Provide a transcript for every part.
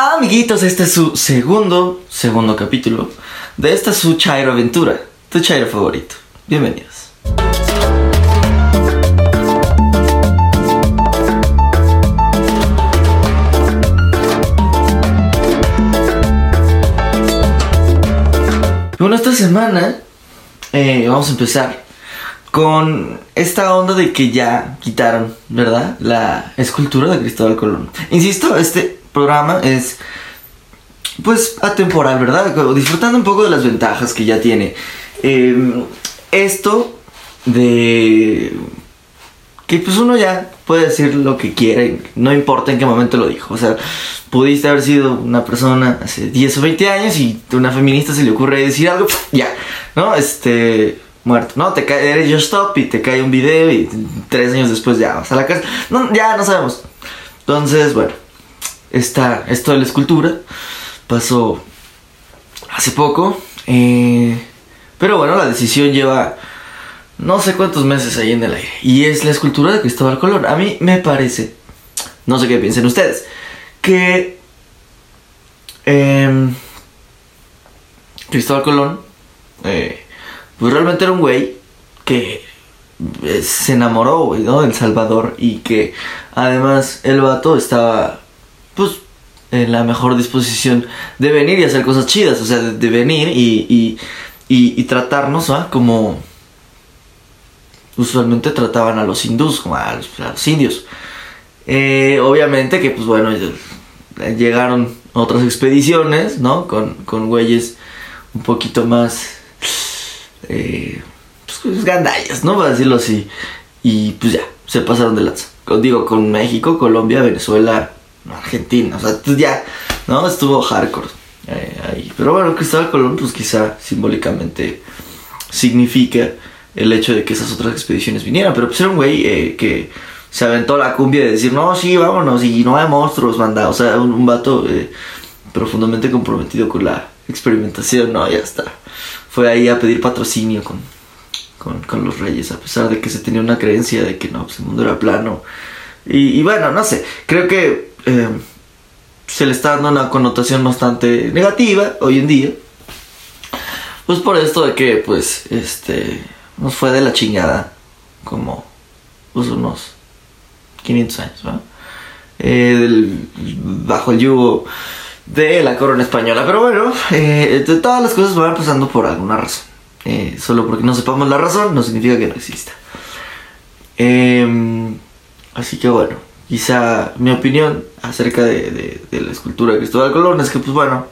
Amiguitos, este es su segundo, segundo capítulo de esta su Chairo Aventura, tu Chairo favorito. Bienvenidos. Bueno, esta semana eh, vamos a empezar con esta onda de que ya quitaron, ¿verdad? La escultura de Cristóbal Colón. Insisto, este programa es pues atemporal, ¿verdad? Disfrutando un poco de las ventajas que ya tiene. Eh, esto de que pues uno ya puede decir lo que quiere, no importa en qué momento lo dijo. O sea, pudiste haber sido una persona hace 10 o 20 años y una feminista se le ocurre decir algo, ya, ¿no? Este, muerto, ¿no? Te cae, eres Just Stop y te cae un video y tres años después ya vas a la casa. No, ya no sabemos. Entonces, bueno, está esto de la escultura pasó hace poco. Eh, pero bueno, la decisión lleva no sé cuántos meses ahí en el aire. Y es la escultura de Cristóbal Colón. A mí me parece, no sé qué piensen ustedes, que eh, Cristóbal Colón, eh, pues realmente era un güey que eh, se enamoró, ¿no? Del Salvador y que además el vato estaba, pues, en la mejor disposición de venir y hacer cosas chidas, o sea, de, venir y, y, y, tratarnos, ¿ah? Como usualmente trataban a los hindús, como a los, indios. Eh, obviamente que, pues bueno, llegaron otras expediciones, ¿no? Con, con güeyes un poquito más... Eh, pues, gandallas, ¿no? Para decirlo así. Y pues ya, se pasaron de lanza. Digo, con México, Colombia, Venezuela, Argentina. O sea, ya, ¿no? Estuvo hardcore eh, ahí. Pero bueno, Cristóbal Colón, pues quizá simbólicamente significa el hecho de que esas otras expediciones vinieran. Pero pues era un güey eh, que se aventó la cumbia de decir, no, sí, vámonos, y no hay monstruos, manda. O sea, un, un vato eh, profundamente comprometido con la experimentación, no, ya está. Fue ahí a pedir patrocinio con, con, con los reyes, a pesar de que se tenía una creencia de que no, pues el mundo era plano. Y, y bueno, no sé, creo que eh, se le está dando una connotación bastante negativa hoy en día. Pues por esto de que, pues, este, nos fue de la chingada, como, pues, unos 500 años. Eh, bajo el yugo de la corona española. Pero bueno, eh, todas las cosas van pasando por alguna razón. Solo porque no sepamos la razón no significa que no exista. Em, así que bueno, quizá mi opinión acerca de, la escultura de Cristóbal Colón es que pues bueno,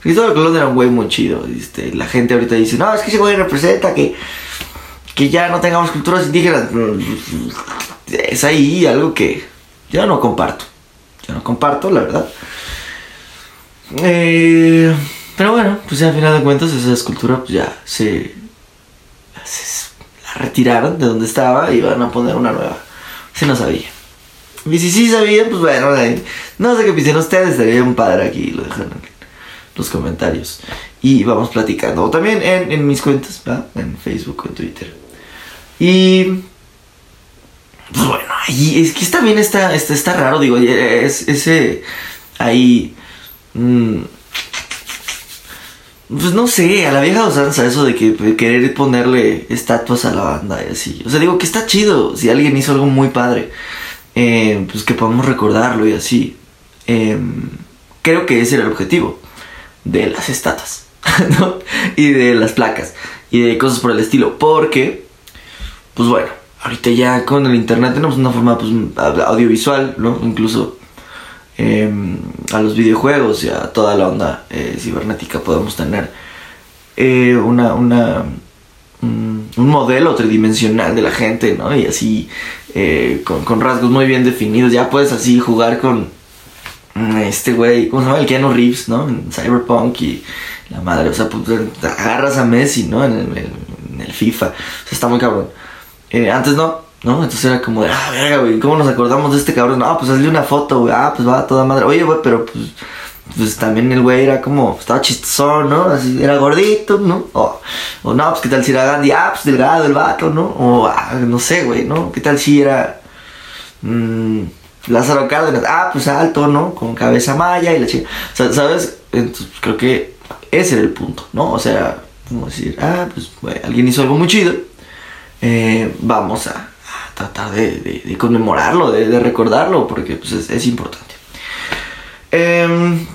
Cristóbal Colón era un güey muy chido. Este, la gente ahorita dice, no, es que ese güey representa que, que ya no tengamos culturas indígenas. Es ahí algo que yo no comparto. Yo no comparto, la verdad. Eh, pero bueno, pues al final de cuentas esa escultura pues ya se, se- la retiraron de donde estaba y van a poner una nueva. Si no sabía. Y si sí sabían, pues bueno, no sé qué piensan ustedes, estaría un padre aquí, lo dejan en los comentarios. Y vamos platicando. O también en, mis cuentas, ¿verdad? En Facebook en Twitter. Y pues bueno, ahí es que también está, está, está raro, digo, es, ese ahí. mm, pues no sé, a la vieja usanza eso de que querer ponerle estatuas a la banda y así. O sea, digo que está chido si alguien hizo algo muy padre. Eh, pues que podamos recordarlo y así. Em, creo que ese era el objetivo de las estatuas, ¿no? Y de las placas y de cosas por el estilo. Porque, pues bueno, ahorita ya con el internet tenemos una forma pues, audiovisual, ¿no? Incluso eh, a los videojuegos y a toda la onda eh, cibernética podemos tener eh, una, una, un modelo tridimensional de la gente, ¿no? Y así, eh, con, con rasgos muy bien definidos. Ya puedes así jugar con mm, este güey, ¿cómo se llama? El Keanu Reeves, ¿no? En Cyberpunk y la madre, o sea, pues, agarras a Messi, ¿no? En el, FIFA. O sea, está muy cabrón. Eh, antes no, ¿no? Entonces era como de, ah, verga, güey, ¿cómo nos acordamos de este cabrón? No, pues hazle una foto, güey, ah, pues va toda madre. Oye, güey, pero pues, pues también el güey era como, estaba chistosón, ¿no? Así, era gordito, ¿no? O, o no, pues qué tal si era Gandhi, ah, pues delgado el vato, ¿no? O, ah, no sé, güey, ¿no? ¿Qué tal si era, mm, Lázaro Cárdenas, ah, pues alto, ¿no? Con cabeza maya y la chica. ¿sabes? Entonces, creo que ese era el punto, ¿no? O sea, como decir, ah, pues alguien hizo algo muy chido, eh, vamos a, tratar de, conmemorarlo, de, recordarlo, porque pues, es, importante. Em,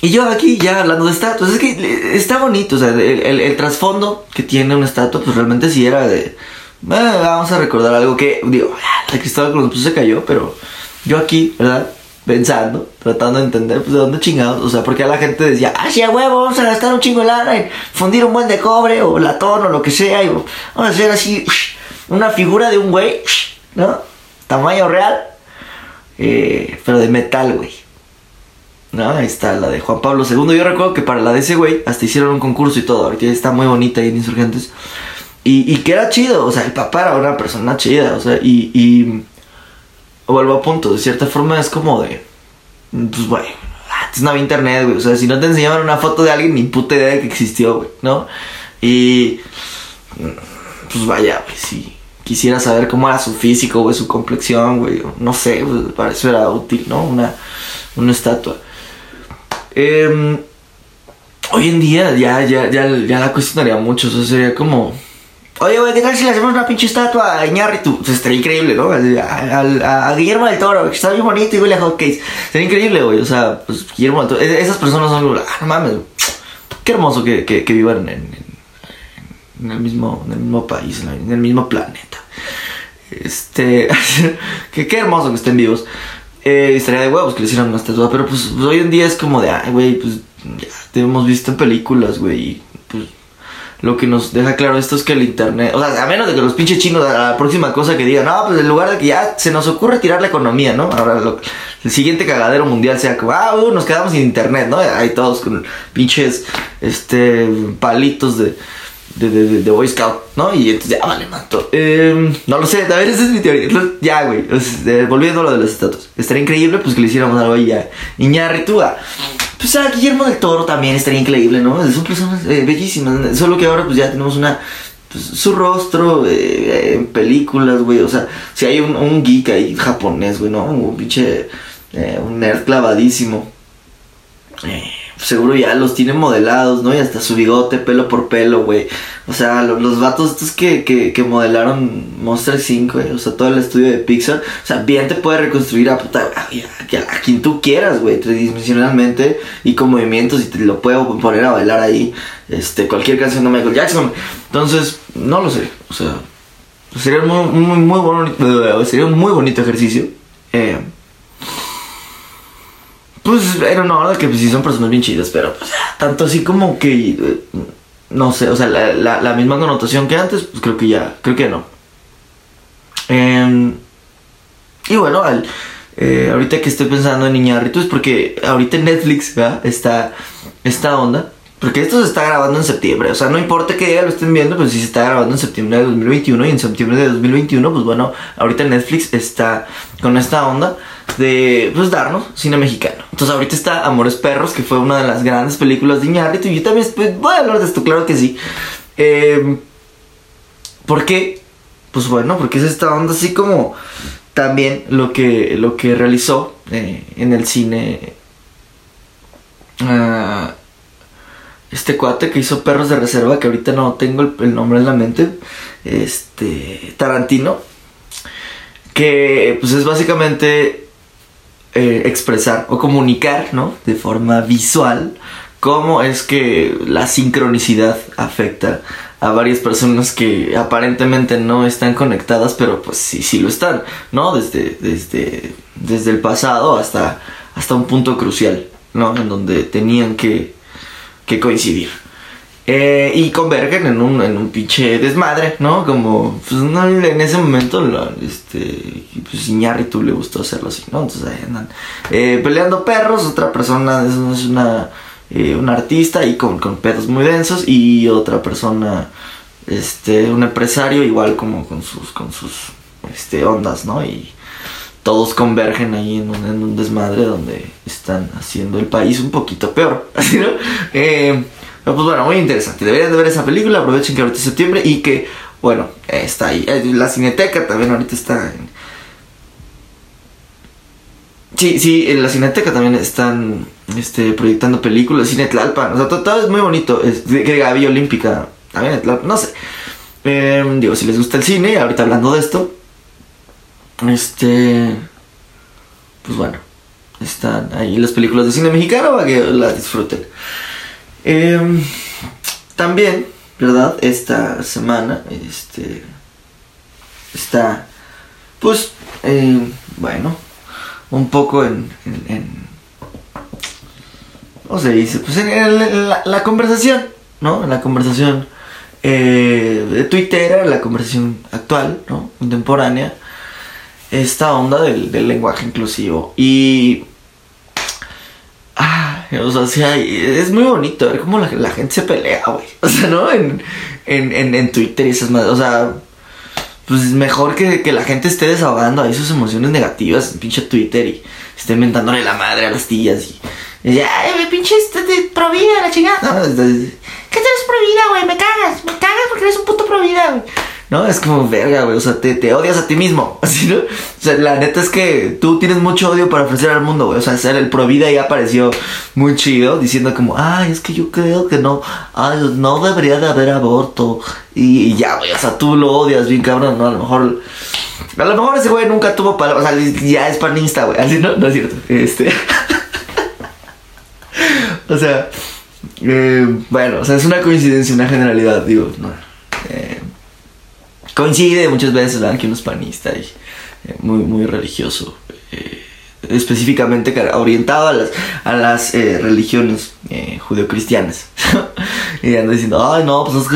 y yo aquí ya hablando de estatuas, es que está bonito, o sea, el, trasfondo que tiene una estatua, pues realmente sí era de, vamos a recordar algo que, digo, la Cristóbal Colón pues se cayó, pero yo aquí, ¿verdad? Pensando, tratando de entender, pues de dónde chingados, o sea, porque a la gente decía, ah, sí, a huevo, vamos a gastar un chingo de lana en fundir un buen de cobre o latón o lo que sea, y vamos a hacer así una figura de un güey, ¿no? Tamaño real, eh, pero de metal, güey. ¿No? Ahí está la de Juan Pablo II. Yo recuerdo que para la de ese güey hasta hicieron un concurso y todo. Ahorita está muy bonita ahí en Insurgentes. Y, y que era chido, o sea, el papá era una persona chida, o sea, y, y vuelvo a punto, de cierta forma es como de, pues bueno, antes no había internet, güey, o sea, si no te enseñaban una foto de alguien, ni puta idea de que existió, güey, ¿no? Y, pues vaya, güey, si quisiera saber cómo era su físico, güey, su complexión, güey, no sé, pues, para eso era útil, ¿no? Una, una estatua. Eh, hoy en día ya, ya, ya, la cuestionaría mucho. O sería como. Oye, güey, ¿qué tal si le hacemos una pinche estatua a Iñárritu? Pues estaría increíble, ¿no? A, Guillermo del Toro, que está bien bonito y huele a hotcakes. Sería increíble, güey. O sea, pues Guillermo del Toro. E, esas personas son. Ah, no mames. Qué hermoso que, que, que vivan en, en, el mismo, en el mismo país, en el mismo planeta. Este. que, qué hermoso que estén vivos. Eh, estaría de huevos que le hicieran una estatua, pero pues, pues, hoy en día es como de, ay, güey, pues ya te hemos visto en películas, güey, y pues lo que nos deja claro esto es que el internet, o sea, a menos de que los pinches chinos, la próxima cosa que digan, no, pues en lugar de que ya se nos ocurre tirar la economía, ¿no? Ahora el siguiente cagadero mundial sea como, ah, uh, nos quedamos sin internet, ¿no? Ahí todos con pinches, este, palitos de de, de, de, Boy Scout, ¿no? Y entonces ya vale, mato. Eh, no lo sé, a ver, esa es mi teoría. Ya, güey, volviendo a lo de los estatus. Estaría increíble, pues que le hiciéramos algo ahí a Iñárritu, a, pues a Guillermo del Toro también estaría increíble, ¿no? Son personas eh, bellísimas, solo que ahora pues ya tenemos una... Pues, su rostro eh, en películas, güey, o sea, si hay un, un geek ahí japonés, güey, ¿no? Un pinche... Eh, un nerd clavadísimo. Eh, seguro ya los tiene modelados, ¿no? Y hasta su bigote, pelo por pelo, güey. O sea, los, vatos estos que, que, modelaron Monster 5, güey. O sea, todo el estudio de Pixar. O sea, bien te puede reconstruir a puta, a, quien tú quieras, güey. Tridimensionalmente y con movimientos y te lo puedo poner a bailar ahí. Este, cualquier canción de Michael Jackson. Entonces, no lo sé. O sea, sería muy, muy, muy bonito, sería un muy bonito ejercicio. Eh, pues era una verdad que pues sí son personas bien chidas, pero pues tanto así como que eh, no sé, o sea, la, la, misma connotación que antes, pues creo que ya, creo que no. Em, y bueno, al, eh, ahorita que estoy pensando en Iñárritu es porque ahorita en Netflix está esta onda. Porque esto se está grabando en septiembre. O sea, no importa que ya lo estén viendo, pues si se está grabando en septiembre de 2021 y en septiembre de 2021, pues bueno, ahorita Netflix está con esta onda de pues darnos cine mexicano. Entonces ahorita está Amores Perros, que fue una de las grandes películas de Iñárritu y yo también voy a hablar de esto, claro que sí. Eh, ¿Por qué? Pues bueno, porque es esta onda así como también lo que, lo que realizó eh, en el cine uh, este cuate que hizo Perros de Reserva, que ahorita no tengo el nombre en la mente, este Tarantino, que pues es básicamente eh, expresar o comunicar, ¿no? De forma visual, cómo es que la sincronicidad afecta a varias personas que aparentemente no están conectadas, pero pues sí, sí lo están, ¿no? Desde, desde, desde el pasado hasta, hasta un punto crucial, ¿no? En donde tenían que, que coincidir. Eh, y convergen en un, en un pinche desmadre, ¿no? Como, pues en ese momento, este, pues Iñárritu le gustó hacerlo así, ¿no? Entonces ahí andan eh, peleando perros, otra persona es, una, eh, un artista y con, con pedos muy densos y otra persona, este, un empresario igual como con sus, con sus, este, ondas, ¿no? Y todos convergen ahí en un, en un desmadre donde están haciendo el país un poquito peor, así, ¿no? Eh, pues bueno, muy interesante. Deberían de ver esa película. Aprovechen que ahorita es septiembre y que, bueno, está ahí. Eh, la cineteca también ahorita está Sí, sí, en la Cineteca también están este, proyectando películas, Cine Tlalpan, o sea, todo, es muy bonito, es que Gaby Olímpica, también Tlalpan, no sé. Em, digo, si les gusta el cine, ahorita hablando de esto, este, pues bueno, están ahí las películas de cine mexicano para que las disfruten. Em, también, ¿verdad? Esta semana, este, está, pues, eh, bueno, un poco en, ¿cómo se dice? Pues en, la, conversación, ¿no? En la conversación eh, de Twitter, la conversación actual, ¿no? Contemporánea, esta onda del, lenguaje inclusivo. Y o sea, es muy bonito ver cómo la, gente se pelea, güey. O sea, ¿no? En, en, en, Twitter y esas más. O sea, pues mejor que, que, la gente esté desahogando ahí sus emociones negativas en pinche Twitter y esté inventándole la madre a las tías y. y ay, pinche este, pro la chingada. ¿Qué te eres pro güey? Me cagas, me cagas porque eres un puto pro güey. ¿No? Es como, verga, güey, o sea, te, te, odias a ti mismo, así, ¿no? O sea, la neta es que tú tienes mucho odio para ofrecer al mundo, güey, o sea, el pro vida ya apareció muy chido, diciendo como, ay, es que yo creo que no, ay, no debería de haber aborto, y, ya, güey, o sea, tú lo odias bien cabrón, ¿no? A lo mejor, a lo mejor ese güey nunca tuvo palabras, o sea, ya es panista, güey, así, ¿no? No es cierto, este... o sea, eh, bueno, o sea, es una coincidencia, una generalidad, digo, no, coincide muchas veces, ¿verdad? Que uno es eh, muy, muy religioso. Eh, específicamente orientado a las, a las eh, religiones judeocristianas. y anda diciendo, ay no, pues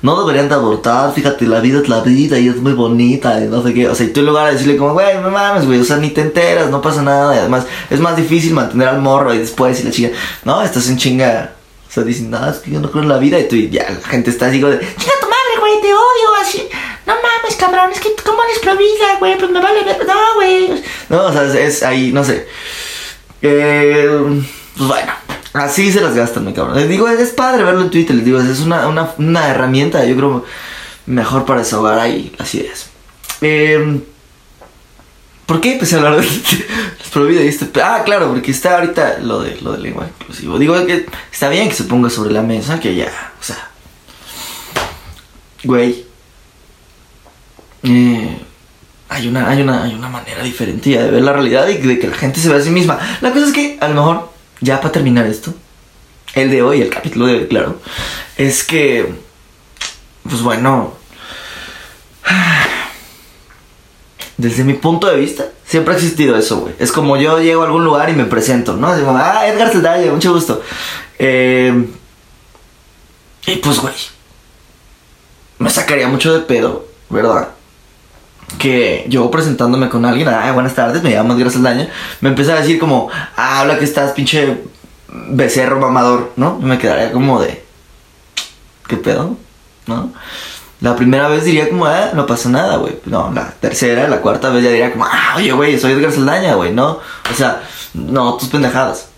no deberían de abortar, fíjate, la vida es la vida y es muy bonita y no sé qué. O sea, y tú en lugar de decirle como, güey, no mames, güey, o sea, ni te enteras, no pasa nada. Y además es más difícil mantener al morro y después y la chica, no, estás en chinga. O sea, dicen, no, es que yo no creo en la vida y tú ya, la gente está así como de, chinga tu madre, güey, te odio, así cabrón, es que cómo eres provida, güey, pues me vale ver, no, güey. No, o sea, es, ahí, no sé. Eh, pues bueno, así se las gastan, mi cabrón. Les digo, es padre verlo en Twitter, les digo, es una, una, una herramienta, yo creo, mejor para desahogar ahí las ideas. Eh, ¿Por qué empecé a hablar de las provida y este? Ah, claro, porque está ahorita lo de lo del lenguaje inclusivo. Digo que está bien que se ponga sobre la mesa, que ya, o sea, güey, eh, hay, una, hay, una, hay una manera diferente de ver la realidad y de que la gente se ve a sí misma. La cosa es que, a lo mejor, ya para terminar esto, el de hoy, el capítulo de hoy, claro, es que, pues bueno, desde mi punto de vista, siempre ha existido eso, güey. Es como yo llego a algún lugar y me presento, ¿no? Digo, ah, Edgar Celdaya, mucho gusto. Eh, y pues, güey, me sacaría mucho de pedo, ¿verdad? Que yo presentándome con alguien, ah, buenas tardes, me llamo Edgar Saldaña, me empezó a decir como, ah, habla que estás pinche becerro mamador, ¿no? Y me quedaría como de, ¿qué pedo? ¿No? La primera vez diría como, ah, no pasa nada, güey. No, la tercera, la cuarta vez ya diría como, ah, oye, güey, soy Edgar Saldaña, güey, ¿no? O sea, no, tus pendejadas.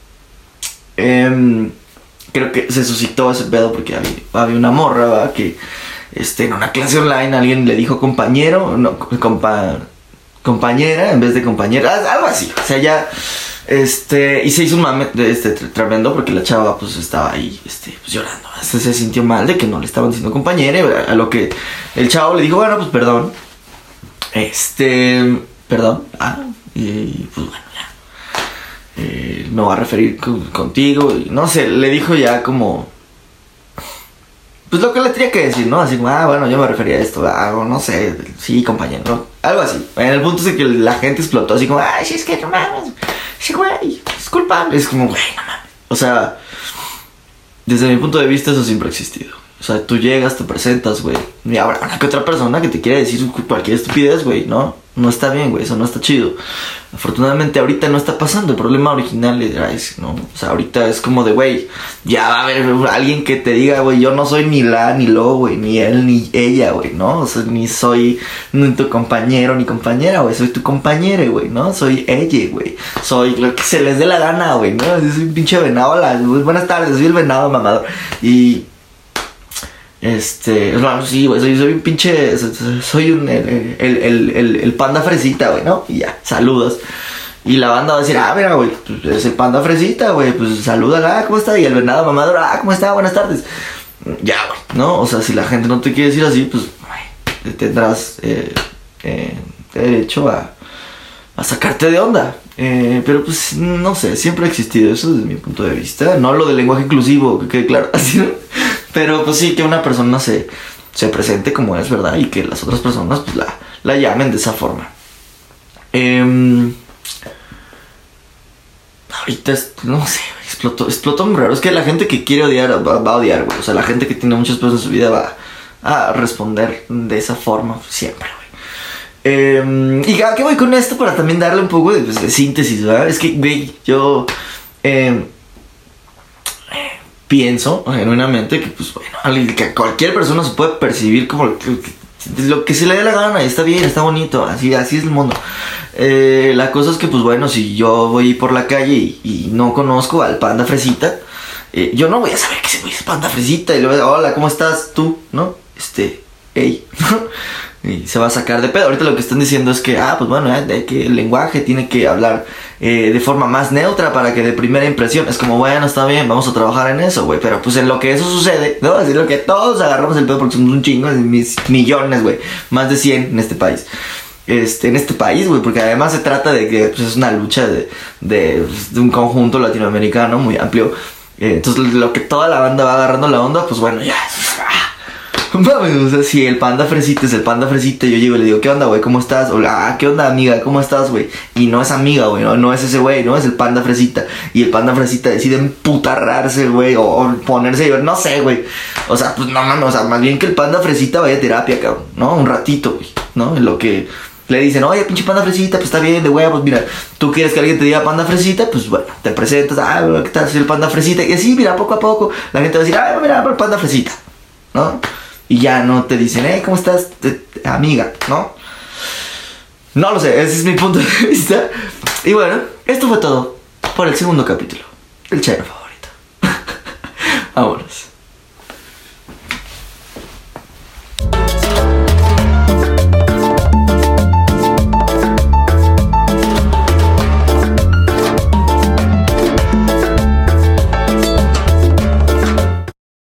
Em, creo que se suscitó ese pedo porque había, había una morra, ¿verdad? Que este, en una clase online alguien le dijo compañero, no, compa, compañera en vez de compañera, algo así. O sea, ya, este, y se hizo un mame este, tremendo porque la chava pues estaba ahí, este, pues llorando. Se sintió mal de que no le estaban diciendo compañera, a lo que el chavo le dijo, bueno, pues perdón. Este, perdón. Ah, y, pues bueno, ya. Eh, me voy a referir contigo. Y, no sé, le dijo ya como pues lo que le tenía que decir, ¿no? Así como, ah, bueno, yo me refería a esto, ah, no sé, sí, compañero, algo así. En el punto es que la gente explotó así como, ay, sí, es que no mames, sí, güey, es culpable. Es como, güey, no mames. O sea, desde mi punto de vista eso siempre ha existido. O sea, tú llegas, te presentas, güey. Y habrá una que otra persona que te quiere decir cualquier estupidez, güey, ¿no? No está bien, güey, eso no está chido. Afortunadamente ahorita no está pasando. El problema original es, ¿no? O sea, ahorita es como de, güey, ya va a haber alguien que te diga, güey, yo no soy ni la, ni lo, güey, ni él, ni ella, güey, ¿no? O sea, ni soy ni tu compañero, ni compañera, güey, soy tu compañera, güey, ¿no? Soy ella, güey. Soy lo que se les dé la gana, güey, ¿no? Soy un pinche venado. Hola, buenas tardes, soy el venado mamador. Y este, bueno, sí, soy, soy, un pinche, soy un, el, el, el, panda fresita, güey, ¿no? Y ya, saludos. Y la banda va a decir, ah, mira, güey, pues es el panda fresita, güey, pues salúdala, ¿cómo está? Y el venado mamador, ah, ¿cómo está? Buenas tardes. Ya, güey, ¿no? O sea, si la gente no te quiere decir así, pues güey, tendrás eh, eh, derecho a, a sacarte de onda. Eh, pero pues no sé, siempre ha existido eso desde mi punto de vista. No lo del lenguaje inclusivo, que quede claro así, ¿no? Pero pues sí, que una persona se, se presente como es, ¿verdad? Y que las otras personas pues la, la llamen de esa forma. Eh, ahorita, no sé, explotó, explotó muy raro. Es que la gente que quiere odiar va, va a odiar, güey. O sea, la gente que tiene muchas cosas en su vida va a responder de esa forma siempre, güey. Eh, y a qué voy con esto para también darle un poco de, pues, de síntesis, ¿verdad? Es que, güey, yo eh, pienso genuinamente que, pues, bueno, que cualquier persona se puede percibir como lo que, se le dé la gana está bien, está bonito, así, así es el mundo. Eh, la cosa es que, pues bueno, si yo voy por la calle y, y no conozco al panda fresita, eh, yo no voy a saber que se es panda fresita y le voy a decir, hola, ¿cómo estás tú? ¿No? Este, hey. y se va a sacar de pedo. Ahorita lo que están diciendo es que, ah, pues bueno, eh, que el lenguaje tiene que hablar eh, de forma más neutra para que de primera impresión es como, bueno, está bien, vamos a trabajar en eso, güey. Pero pues en lo que eso sucede, ¿no? Es lo que todos agarramos el pedo porque somos un chingo, mis millones, güey. Más de 100 en este país. Este, en este país, güey, porque además se trata de que pues, es una lucha de, de, de un conjunto latinoamericano muy amplio. Eh, entonces, lo que toda la banda va agarrando la onda, pues bueno, ya. O sea, si el panda fresita es el panda fresita, yo llego y le digo, ¿qué onda, güey? ¿Cómo estás? O, ah, ¿qué onda, amiga? ¿Cómo estás, güey? Y no es amiga, güey, no, no es ese güey, no es el panda fresita. Y el panda fresita decide emputarrarse, güey, o, o ponerse, no sé, güey. O sea, pues no mames, o sea, más bien que el panda fresita vaya a terapia, cabrón, ¿no? Un ratito, güey, ¿no? En lo que le dicen, oye, pinche panda fresita, pues está bien, de huevos, mira, tú quieres que alguien te diga panda fresita, pues bueno, te presentas, ah, ¿qué tal? Soy el panda fresita, y así, mira, poco a poco, la gente va a decir, ah, mira, el panda fresita, ¿no? Y ya no te dicen, hey, ¿cómo estás, amiga? ¿No? No lo sé, ese es mi punto de vista. Y bueno, esto fue todo por el segundo capítulo del Chairo favorito. Vámonos.